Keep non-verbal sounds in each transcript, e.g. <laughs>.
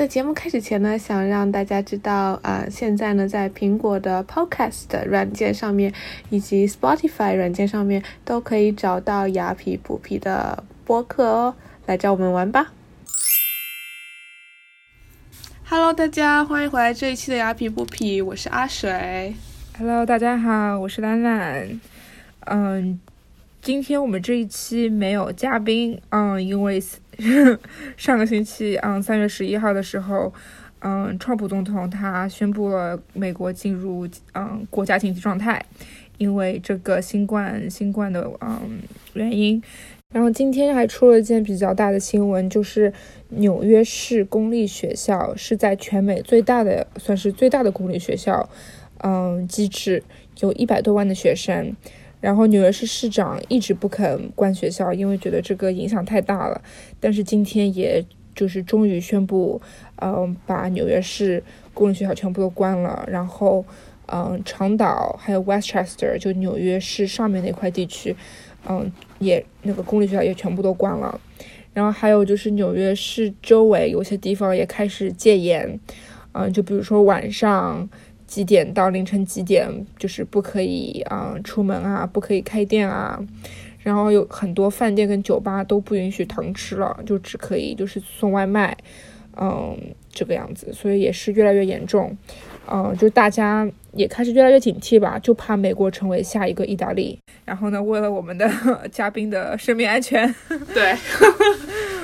在节目开始前呢，想让大家知道，啊，现在呢，在苹果的 Podcast 软件上面，以及 Spotify 软件上面，都可以找到雅痞不痞的播客哦，来找我们玩吧！Hello，大家欢迎回来这一期的雅痞不痞，我是阿水。Hello，大家好，我是兰兰。嗯，今天我们这一期没有嘉宾，嗯，因为。<laughs> 上个星期，嗯，三月十一号的时候，嗯，川普总统他宣布了美国进入嗯国家紧急状态，因为这个新冠新冠的嗯原因。然后今天还出了一件比较大的新闻，就是纽约市公立学校是在全美最大的，算是最大的公立学校，嗯，机制有一百多万的学生。然后纽约市市长一直不肯关学校，因为觉得这个影响太大了。但是今天也就是终于宣布，嗯，把纽约市公立学校全部都关了。然后，嗯，长岛还有 Westchester 就纽约市上面那块地区，嗯，也那个公立学校也全部都关了。然后还有就是纽约市周围有些地方也开始戒严，嗯，就比如说晚上。几点到凌晨几点，就是不可以啊出门啊，不可以开店啊，然后有很多饭店跟酒吧都不允许堂吃了，就只可以就是送外卖，嗯，这个样子，所以也是越来越严重，嗯，就大家也开始越来越警惕吧，就怕美国成为下一个意大利。然后呢，为了我们的 <laughs> 嘉宾的生命安全，<laughs> 对。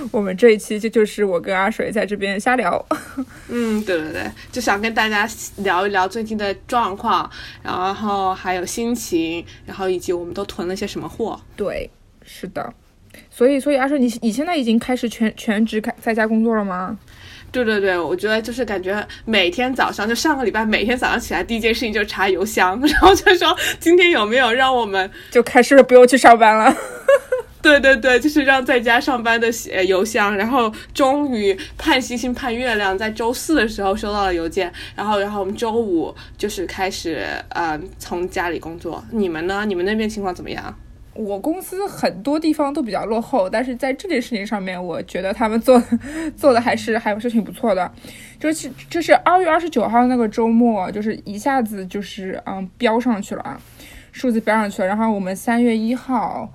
<laughs> 我们这一期就就是我跟阿水在这边瞎聊，<laughs> 嗯，对对对，就想跟大家聊一聊最近的状况，然后还有心情，然后以及我们都囤了些什么货。对，是的，所以所以阿水，你你现在已经开始全全职开在家工作了吗？对对对，我觉得就是感觉每天早上就上个礼拜每天早上起来第一件事情就是查邮箱，<laughs> 然后就说今天有没有让我们就开始不用去上班了。对对对，就是让在家上班的写邮箱，然后终于盼星星盼月亮，在周四的时候收到了邮件，然后然后我们周五就是开始呃从家里工作。你们呢？你们那边情况怎么样？我公司很多地方都比较落后，但是在这件事情上面，我觉得他们做做的还是还是挺不错的。就是就是二月二十九号那个周末，就是一下子就是嗯飙上去了啊，数字飙上去了。然后我们三月一号。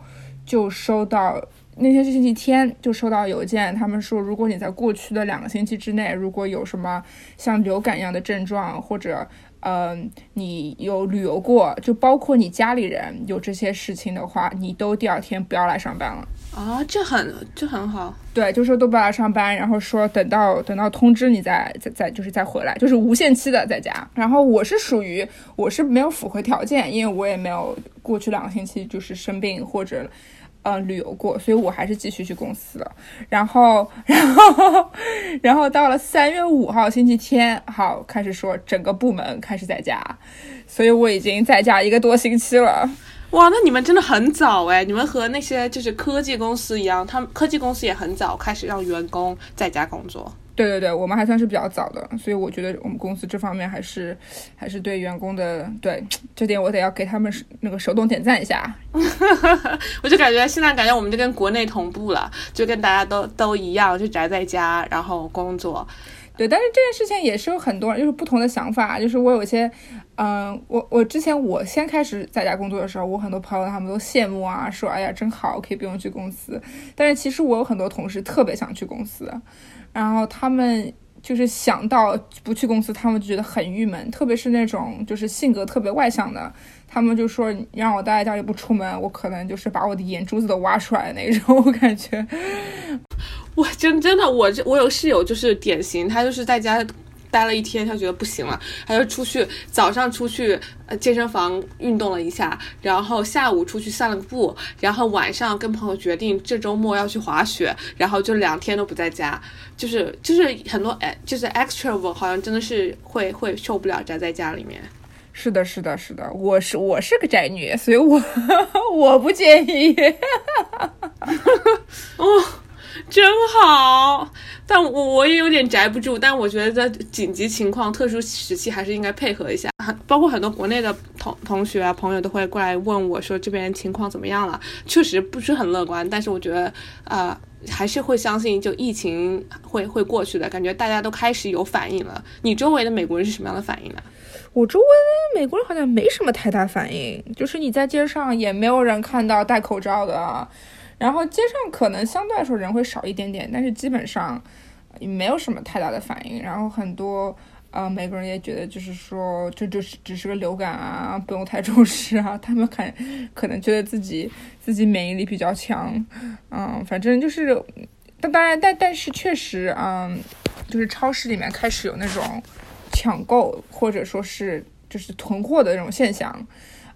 就收到那天是星期天，就收到邮件，他们说如果你在过去的两个星期之内，如果有什么像流感一样的症状，或者嗯你有旅游过，就包括你家里人有这些事情的话，你都第二天不要来上班了啊，这很这很好，对，就说都不来上班，然后说等到等到通知你再再再就是再回来，就是无限期的在家。然后我是属于我是没有符合条件，因为我也没有过去两个星期就是生病或者。嗯，旅游过，所以我还是继续去公司了。然后，<laughs> 然后，然后到了三月五号星期天，好开始说整个部门开始在家，所以我已经在家一个多星期了。哇，那你们真的很早哎！你们和那些就是科技公司一样，他们科技公司也很早开始让员工在家工作。对对对，我们还算是比较早的，所以我觉得我们公司这方面还是还是对员工的对这点，我得要给他们那个手动点赞一下。<laughs> 我就感觉现在感觉我们就跟国内同步了，就跟大家都都一样，就宅在家然后工作。对，但是这件事情也是有很多人就是不同的想法，就是我有些，嗯，我我之前我先开始在家工作的时候，我很多朋友他们都羡慕啊，说哎呀真好，可以不用去公司。但是其实我有很多同事特别想去公司。然后他们就是想到不去公司，他们就觉得很郁闷。特别是那种就是性格特别外向的，他们就说让我待在家里不出门，我可能就是把我的眼珠子都挖出来那种。我感觉，<laughs> 我真真的，我这我有室友就是典型，他就是在家。待了一天，他觉得不行了，他就出去早上出去呃健身房运动了一下，然后下午出去散了个步，然后晚上跟朋友决定这周末要去滑雪，然后就两天都不在家，就是就是很多哎，就是 extrovert 好像真的是会会受不了宅在家里面。是的，是的，是的，我是我是个宅女，所以我 <laughs> 我不介意。<laughs> 哦。<laughs> 真好，但我我也有点宅不住，但我觉得在紧急情况、特殊时期还是应该配合一下。<laughs> 包括很多国内的同同学啊、朋友都会过来问我说这边情况怎么样了。确实不是很乐观，但是我觉得呃还是会相信就疫情会会过去的，感觉大家都开始有反应了。你周围的美国人是什么样的反应呢？我周围美国人好像没什么太大反应，就是你在街上也没有人看到戴口罩的。然后街上可能相对来说人会少一点点，但是基本上没有什么太大的反应。然后很多呃美国人也觉得就是说这就是只是个流感啊，不用太重视啊。他们可可能觉得自己自己免疫力比较强，嗯，反正就是，但当然但但是确实嗯，就是超市里面开始有那种抢购或者说是就是囤货的那种现象。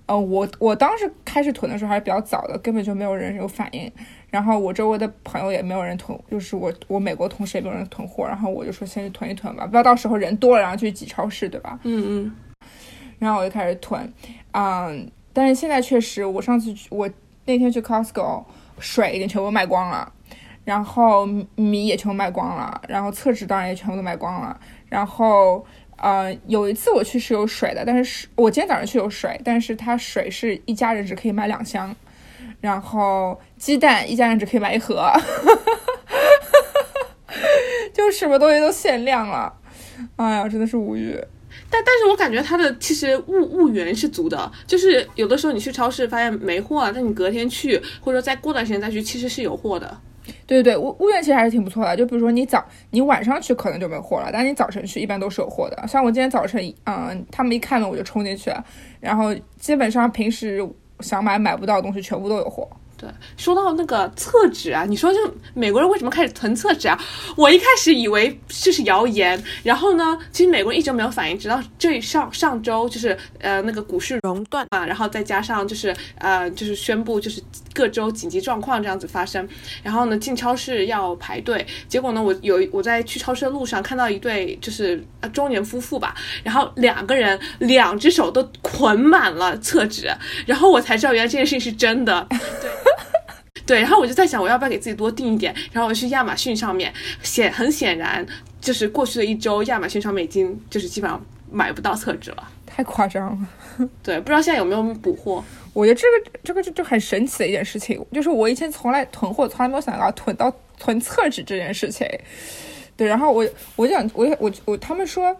呃，我我当时开始囤的时候还是比较早的，根本就没有人有反应。然后我周围的朋友也没有人囤，就是我我美国同事也没有人囤货。然后我就说先去囤一囤吧，不要到时候人多了，然后去挤超市，对吧？嗯嗯。然后我就开始囤，嗯，但是现在确实，我上次我那天去 Costco，水已经全部卖光了，然后米也全部卖光了，然后厕纸当然也全部都卖光了，然后。呃，有一次我去是有水的，但是我今天早上去有水，但是它水是一家人只可以买两箱，然后鸡蛋一家人只可以买一盒，<laughs> 就什么东西都限量了，哎呀，真的是无语。但但是我感觉它的其实物物源是足的，就是有的时候你去超市发现没货了，但你隔天去或者说再过段时间再去，其实是有货的。对对对，物物源其实还是挺不错的。就比如说你早你晚上去可能就没货了，但你早晨去一般都是有货的。像我今天早晨，嗯，他们一开门我就冲进去了，然后基本上平时想买买不到的东西全部都有货。说到那个厕纸啊，你说就美国人为什么开始囤厕纸啊？我一开始以为这是谣言，然后呢，其实美国人一直没有反应，直到这上上周就是呃那个股市熔断啊，然后再加上就是呃就是宣布就是各州紧急状况这样子发生，然后呢进超市要排队，结果呢我有我在去超市的路上看到一对就是中年夫妇吧，然后两个人两只手都捆满了厕纸，然后我才知道原来这件事情是真的，对。然后我就在想，我要不要给自己多订一点？然后我去亚马逊上面，显很显然，就是过去的一周，亚马逊上面已经就是基本上买不到厕纸了，太夸张了。<laughs> 对，不知道现在有没有补货？我觉得这个这个就就很神奇的一件事情，就是我以前从来囤货，从来没有想到囤到囤厕纸这件事情。对，然后我我想，我我我他们说，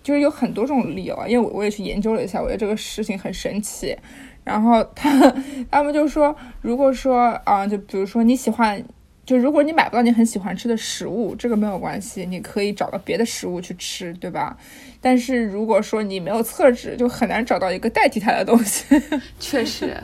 就是有很多种理由啊，因为我我也去研究了一下，我觉得这个事情很神奇。然后他他们就说，如果说啊，就比如说你喜欢，就如果你买不到你很喜欢吃的食物，这个没有关系，你可以找到别的食物去吃，对吧？但是如果说你没有厕纸，就很难找到一个代替它的东西。<laughs> 确实。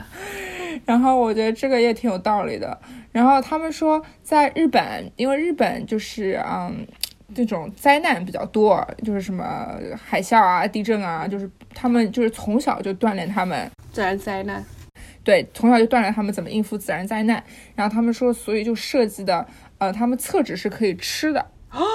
然后我觉得这个也挺有道理的。然后他们说，在日本，因为日本就是嗯。这种灾难比较多，就是什么海啸啊、地震啊，就是他们就是从小就锻炼他们自然灾难，对，从小就锻炼他们怎么应付自然灾难。然后他们说，所以就设计的，呃，他们厕纸是可以吃的啊。<gasps>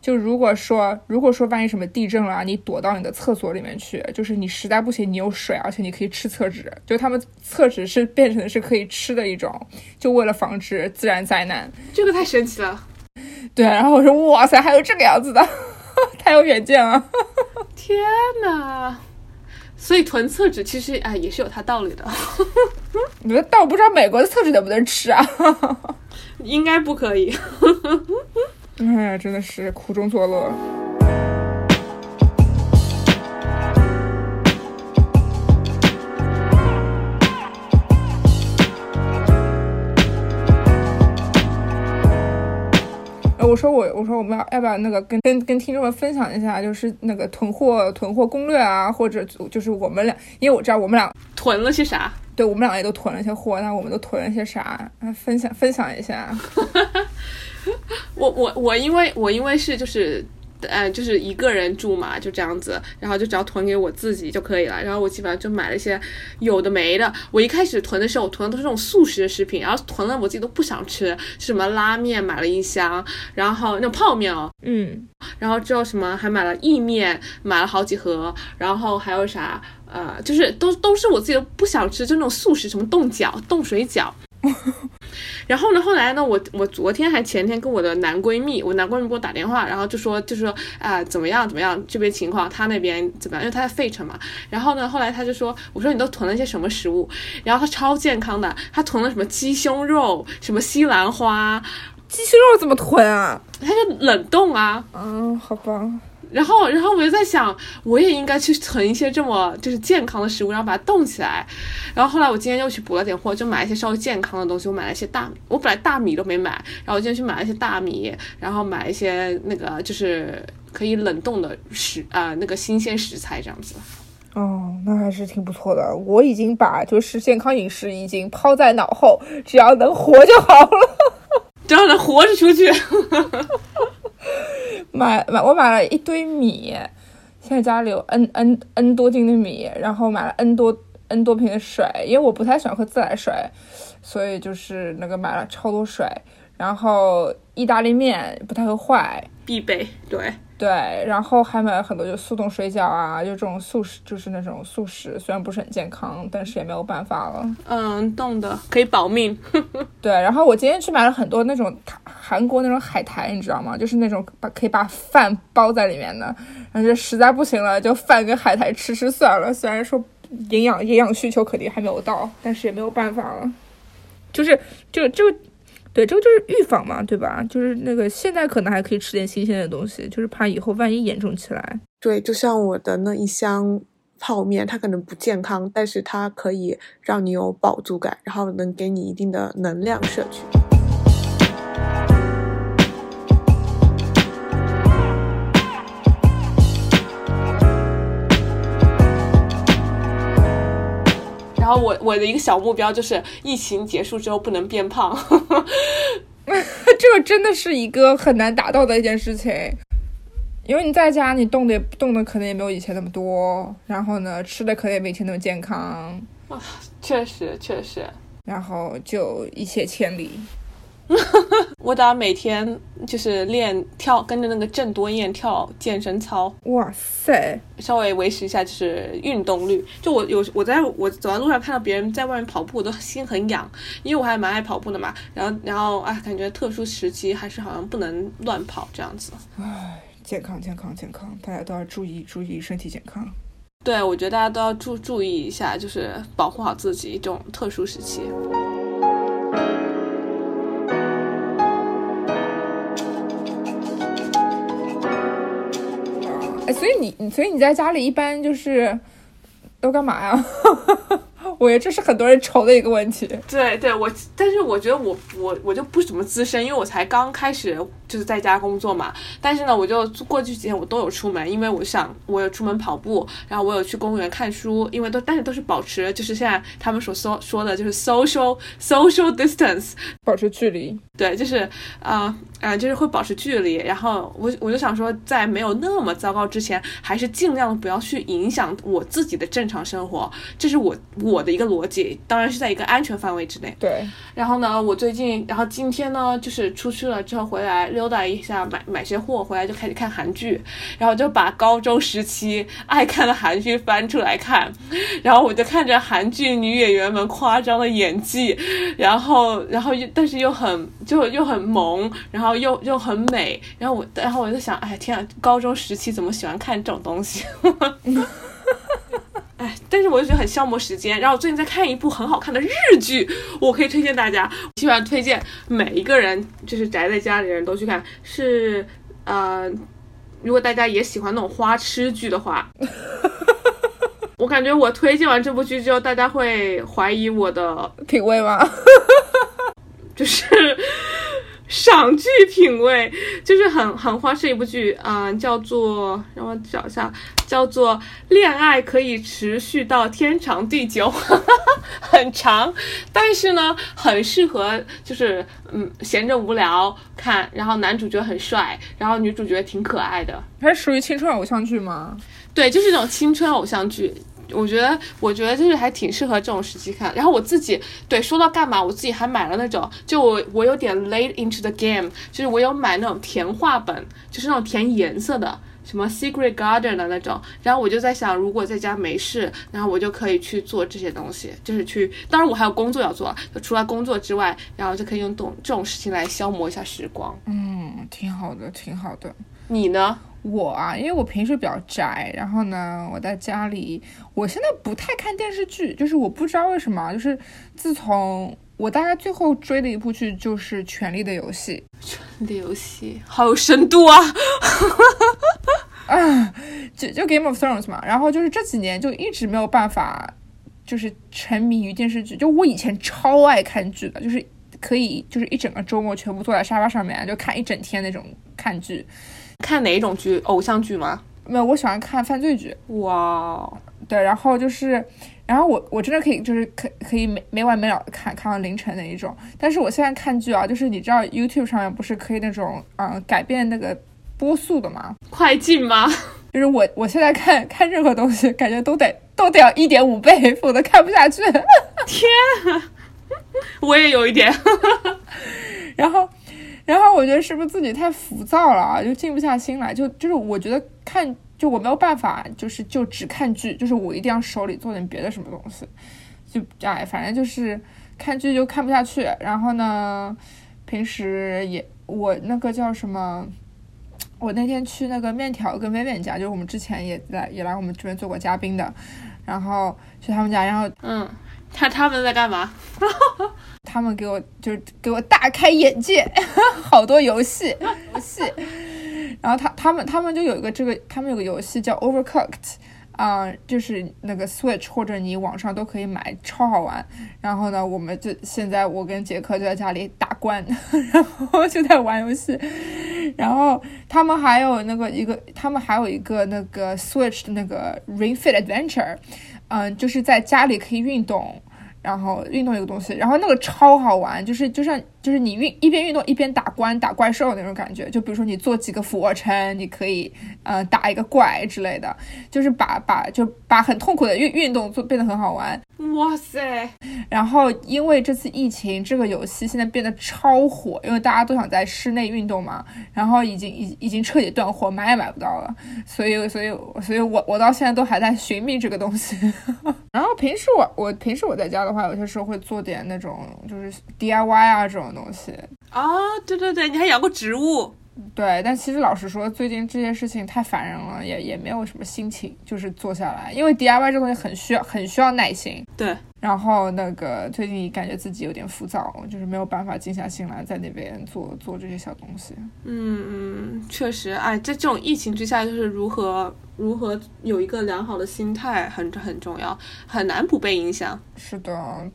就如果说，如果说万一什么地震了，你躲到你的厕所里面去，就是你实在不行，你有水，而且你可以吃厕纸。就他们厕纸是变成是可以吃的一种，就为了防止自然灾难。这个太神奇了。对，然后我说哇塞，还有这个样子的，<laughs> 太有远见了！<laughs> 天哪！所以囤厕纸其实哎也是有它道理的。你们但我不知道美国的厕纸能不能吃啊？<laughs> 应该不可以。哎呀，真的是苦中作乐。我说我我说我们要要不要那个跟跟跟听众们分享一下，就是那个囤货囤货攻略啊，或者就是我们俩，因为我知道我们俩囤了些啥，对我们俩也都囤了些货，那我们都囤了些啥？分享分享一下。<laughs> 我我我因为我因为是就是。嗯，就是一个人住嘛，就这样子，然后就只要囤给我自己就可以了。然后我基本上就买了一些有的没的。我一开始囤的时候，我囤的都是这种速食的食品，然后囤了我自己都不想吃，什么拉面买了一箱，然后那种泡面哦，嗯，然后之后什么还买了意面，买了好几盒，然后还有啥，呃，就是都都是我自己都不想吃，就那种速食，什么冻饺、冻水饺。<laughs> 然后呢，后来呢，我我昨天还前天跟我的男闺蜜，我男闺蜜给我打电话，然后就说就说啊、怎么样怎么样这边情况，他那边怎么样？因为他在费城嘛。然后呢，后来他就说，我说你都囤了些什么食物？然后他超健康的，他囤了什么鸡胸肉，什么西兰花，鸡胸肉怎么囤啊？他就冷冻啊。嗯，好吧。然后，然后我就在想，我也应该去囤一些这么就是健康的食物，然后把它冻起来。然后后来我今天又去补了点货，就买一些稍微健康的东西。我买了一些大米，我本来大米都没买，然后我今天去买了一些大米，然后买一些那个就是可以冷冻的食啊、那个新鲜食材这样子。哦，那还是挺不错的。我已经把就是健康饮食已经抛在脑后，只要能活就好了。<laughs> 只要能活着出去，买买，我买了一堆米，现在家里有 n n n 多斤的米，然后买了 n 多 n 多瓶的水，因为我不太喜欢喝自来水，所以就是那个买了超多水，然后意大利面不太会坏，必备。对，对，然后还买了很多就速冻水饺啊，就这种速食，就是那种速食，虽然不是很健康，但是也没有办法了。嗯，冻的可以保命。<laughs> 对，然后我今天去买了很多那种韩国那种海苔，你知道吗？就是那种把可以把饭包在里面的。然后就实在不行了，就饭跟海苔吃吃算了。虽然说营养营养需求肯定还没有到，但是也没有办法了。就是就就对，这个就是预防嘛，对吧？就是那个现在可能还可以吃点新鲜的东西，就是怕以后万一严重起来。对，就像我的那一箱泡面，它可能不健康，但是它可以让你有饱足感，然后能给你一定的能量摄取。然后我我的一个小目标就是疫情结束之后不能变胖。<laughs> 这个真的是一个很难达到的一件事情，因为你在家你动的也动的可能也没有以前那么多，然后呢吃的可能也没以前那么健康，啊确实确实，然后就一泻千里。<laughs> 我打每天就是练跳，跟着那个郑多燕跳健身操，哇塞，稍微维持一下就是运动率。就我有我在我走在路上看到别人在外面跑步，我都心很痒，因为我还蛮爱跑步的嘛。然后然后啊，感觉特殊时期还是好像不能乱跑这样子。唉健康健康健康，大家都要注意注意身体健康。对，我觉得大家都要注注意一下，就是保护好自己这种特殊时期。哎，所以你你所以你在家里一般就是都干嘛呀？<laughs> 我觉得这是很多人愁的一个问题。对对，我但是我觉得我我我就不怎么资深，因为我才刚开始就是在家工作嘛。但是呢，我就过去几天我都有出门，因为我想我有出门跑步，然后我有去公园看书，因为都但是都是保持就是现在他们所说说的就是 social social distance，保持距离。对，就是啊啊、就是会保持距离。然后我我就想说，在没有那么糟糕之前，还是尽量不要去影响我自己的正常生活，这是我我的一个逻辑。当然是在一个安全范围之内。对，然后呢，我最近，然后今天呢，就是出去了之后回来溜达一下，买买些货，回来就开始看韩剧，然后就把高中时期爱看的韩剧翻出来看，然后我就看着韩剧女演员们夸张的演技，然后然后又但是又很就又很萌，然后又又很美，然后我然后我就想，哎天啊，高中时期怎么喜欢看这种东西？<laughs> 哎，但是我就觉得很消磨时间。然后我最近在看一部很好看的日剧，我可以推荐大家，基本上推荐每一个人，就是宅在家里的人都去看。是呃，如果大家也喜欢那种花痴剧的话，<laughs> 我感觉我推荐完这部剧之后，大家会怀疑我的品味吗？<laughs> 就是赏剧品味，就是很很花式一部剧，啊、叫做让我找一下，叫做《恋爱可以持续到天长地久》，<laughs> 很长，但是呢，很适合就是嗯闲着无聊看，然后男主角很帅，然后女主角挺可爱的，它是属于青春偶像剧吗？对，就是那种青春偶像剧。我觉得，我觉得就是还挺适合这种时期看。然后我自己，对，说到干嘛，我自己还买了那种，就我我有点 late into the game，就是我有买那种填画本，就是那种填颜色的什么 Secret Garden 的那种。然后我就在想，如果在家没事，然后我就可以去做这些东西，就是去。当然我还有工作要做，就除了工作之外，然后就可以用懂这种事情来消磨一下时光。嗯，挺好的，挺好的。你呢？我啊，因为我平时比较宅，然后呢，我在家里，我现在不太看电视剧，就是我不知道为什么，就是自从我大概最后追的一部剧就是《权力的游戏》。权力的游戏好有深度啊！<laughs> 啊，就就 Game of Thrones 嘛，然后就是这几年就一直没有办法，就是沉迷于电视剧。就我以前超爱看剧的，就是可以就是一整个周末全部坐在沙发上面就看一整天那种看剧。看哪一种剧？偶像剧吗？没有，我喜欢看犯罪剧。哇，对，然后就是，然后我我真的可以，就是可可以没没完没了的看，看到凌晨那一种。但是我现在看剧啊，就是你知道 YouTube 上面不是可以那种嗯改变那个波速的吗？快进吗？就是我我现在看看任何东西，感觉都得都得要一点五倍，否则看不下去。天，我也有一点。<laughs> 然后。然后我觉得是不是自己太浮躁了啊？就静不下心来，就就是我觉得看就我没有办法，就是就只看剧，就是我一定要手里做点别的什么东西，就哎，反正就是看剧就看不下去。然后呢，平时也我那个叫什么，我那天去那个面条跟薇薇家，就是我们之前也来也来我们这边做过嘉宾的，然后去他们家，然后嗯。他他们在干嘛？<laughs> 他们给我就是给我大开眼界，好多游戏游戏。然后他他们他们就有一个这个，他们有个游戏叫 Overcooked，啊，就是那个 Switch 或者你网上都可以买，超好玩。然后呢，我们就现在我跟杰克就在家里打关，<laughs> 然后就在玩游戏。然后他们还有那个一个，他们还有一个那个 Switch 的那个 Ring Fit Adventure。嗯，就是在家里可以运动，然后运动一个东西，然后那个超好玩，就是就像就是你运一边运动一边打关打怪兽那种感觉，就比如说你做几个俯卧撑，你可以呃打一个怪之类的，就是把把就把很痛苦的运运动做变得很好玩。哇塞！然后因为这次疫情，这个游戏现在变得超火，因为大家都想在室内运动嘛。然后已经已已经彻底断货，买也买不到了。所以所以所以我我到现在都还在寻觅这个东西。<laughs> 然后平时我我平时我在家的话，有些时候会做点那种就是 DIY 啊这种东西。啊，对对对，你还养过植物。对，但其实老实说，最近这些事情太烦人了，也也没有什么心情，就是做下来，因为 DIY 这东西很需要，很需要耐心。对。然后那个最近感觉自己有点浮躁，就是没有办法静下心来在那边做做这些小东西。嗯嗯，确实，哎，在这种疫情之下，就是如何如何有一个良好的心态很很重要，很难不被影响。是的，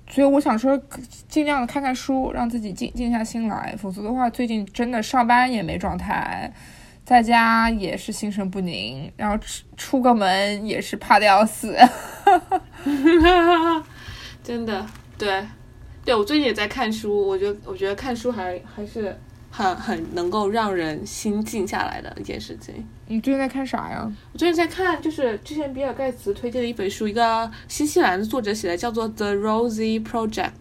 所以我想说，尽量的看看书，让自己静静下心来，否则的话，最近真的上班也没状态，在家也是心神不宁，然后出出个门也是怕的要死。<laughs> 真的，对，对我最近也在看书，我觉得我觉得看书还还是很很能够让人心静下来的一件事情。你最近在看啥呀？我最近在看，就是之前比尔盖茨推荐的一本书，一个新西兰的作者写的，叫做《The Rosie Project》。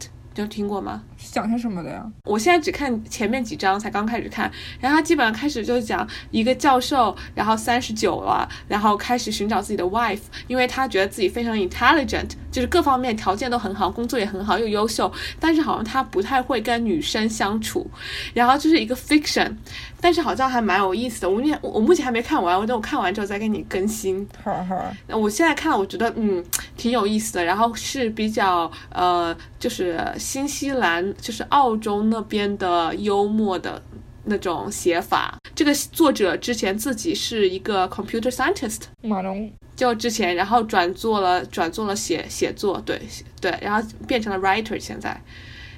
有听过吗？讲些什么的呀？我现在只看前面几章，才刚开始看。然后他基本上开始就是讲一个教授，然后三十九了，然后开始寻找自己的 wife，因为他觉得自己非常 intelligent，就是各方面条件都很好，工作也很好，又优秀，但是好像他不太会跟女生相处。然后就是一个 fiction。但是好像还蛮有意思的，我目前我目前还没看完，我等我看完之后再给你更新。好好，我现在看，我觉得嗯挺有意思的，然后是比较呃就是新西兰就是澳洲那边的幽默的那种写法。这个作者之前自己是一个 computer scientist，马龙就之前然后转做了转做了写写作，对对，然后变成了 writer 现在。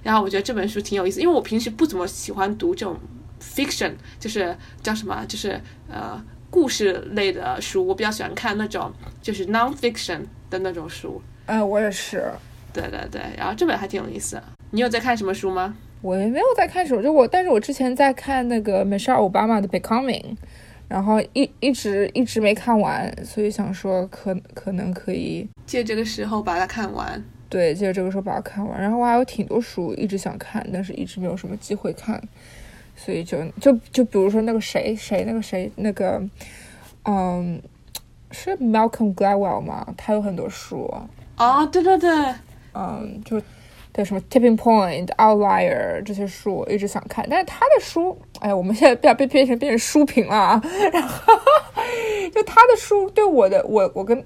然后我觉得这本书挺有意思，因为我平时不怎么喜欢读这种。Fiction 就是叫什么？就是呃故事类的书，我比较喜欢看那种就是 non-fiction 的那种书。呃，我也是。对对对，然后这本还挺有意思。你有在看什么书吗？我也没有在看什么，就我，但是我之前在看那个美莎奥巴马的《Becoming》，然后一一直一直没看完，所以想说可可能可以借这个时候把它看完。对，借这个时候把它看完。然后我还有挺多书一直想看，但是一直没有什么机会看。所以就就就比如说那个谁谁那个谁那个嗯，是 Malcolm Gladwell 吗？他有很多书。啊，对对对，嗯，就对什么 Tipping Point、Outlier 这些书，我一直想看。但是他的书，哎呀，我们现在不要被变成变成书评了啊。<laughs> 然后，<laughs> 就他的书对我的，我我跟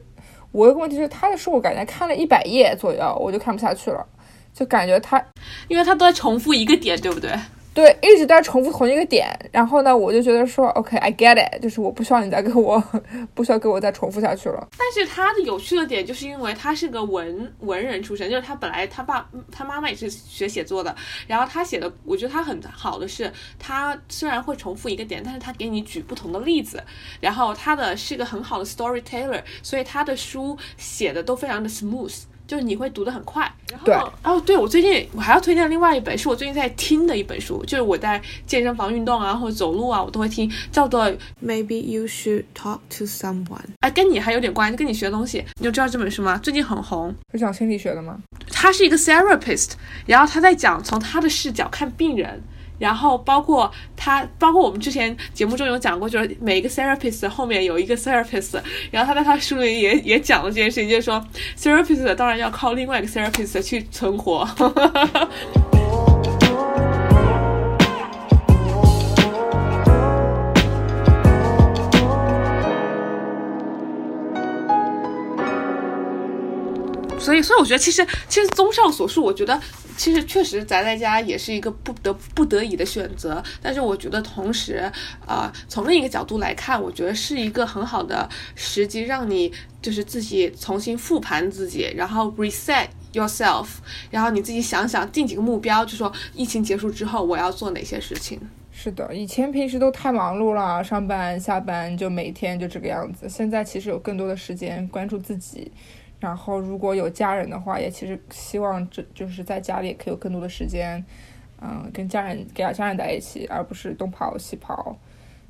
我有个问题就是，他的书我感觉看了一百页左右，我就看不下去了，就感觉他，因为他都在重复一个点，对不对？对，一直在重复同一个点，然后呢，我就觉得说，OK，I get it，就是我不需要你再给我，<laughs> 不需要给我再重复下去了。但是他的有趣的点，就是因为他是个文文人出身，就是他本来他爸他妈妈也是学写作的，然后他写的，我觉得他很好的是，他虽然会重复一个点，但是他给你举不同的例子，然后他的是个很好的 storyteller，所以他的书写的都非常的 smooth。就是你会读得很快，然后哦，对我最近我还要推荐另外一本，是我最近在听的一本书，就是我在健身房运动啊或者走路啊，我都会听，叫做 Maybe You Should Talk to Someone，哎，跟你还有点关系，跟你学的东西，你就知道这本书吗？最近很红，是讲心理学的吗？他是一个 therapist，然后他在讲从他的视角看病人。然后包括他，包括我们之前节目中有讲过，就是每一个 therapist 后面有一个 therapist，然后他在他书里也也讲了这件事情，就是说 therapist 当然要靠另外一个 therapist 去存活。<laughs> 所以，所以我觉得，其实，其实综上所述，我觉得，其实确实宅在家也是一个不得不得已的选择。但是，我觉得同时，呃，从另一个角度来看，我觉得是一个很好的时机，让你就是自己重新复盘自己，然后 reset yourself，然后你自己想想定几个目标，就说疫情结束之后我要做哪些事情。是的，以前平时都太忙碌了，上班下班就每天就这个样子。现在其实有更多的时间关注自己。然后，如果有家人的话，也其实希望这就是在家里可以有更多的时间，嗯，跟家人跟家人在一起，而不是东跑西跑，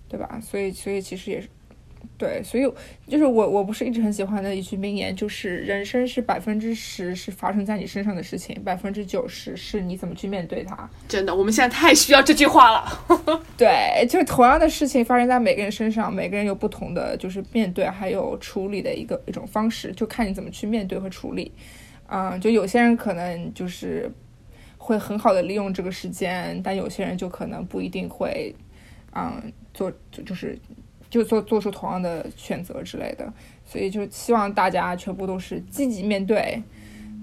对吧？所以，所以其实也是。对，所以就是我，我不是一直很喜欢的一句名言，就是人生是百分之十是发生在你身上的事情，百分之九十是你怎么去面对它。真的，我们现在太需要这句话了。对，就是同样的事情发生在每个人身上，每个人有不同的就是面对还有处理的一个一种方式，就看你怎么去面对和处理。嗯，就有些人可能就是会很好的利用这个时间，但有些人就可能不一定会，嗯，做就就是。就做做出同样的选择之类的，所以就希望大家全部都是积极面对，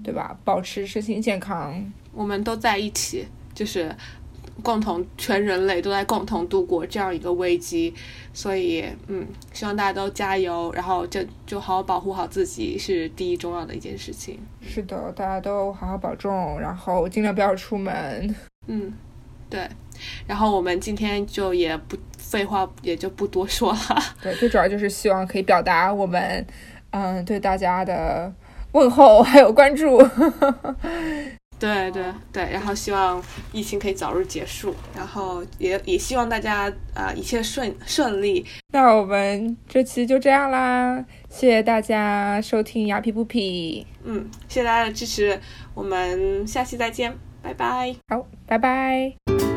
对吧？保持身心健康，我们都在一起，就是共同全人类都在共同度过这样一个危机，所以嗯，希望大家都加油，然后就就好好保护好自己是第一重要的一件事情。是的，大家都好好保重，然后尽量不要出门。嗯，对。然后我们今天就也不废话，也就不多说了。对，最主要就是希望可以表达我们，嗯，对大家的问候还有关注。<laughs> 对对对，然后希望疫情可以早日结束，然后也也希望大家啊一切顺顺利。那我们这期就这样啦，谢谢大家收听牙皮不皮。嗯，谢谢大家的支持，我们下期再见，拜拜。好，拜拜。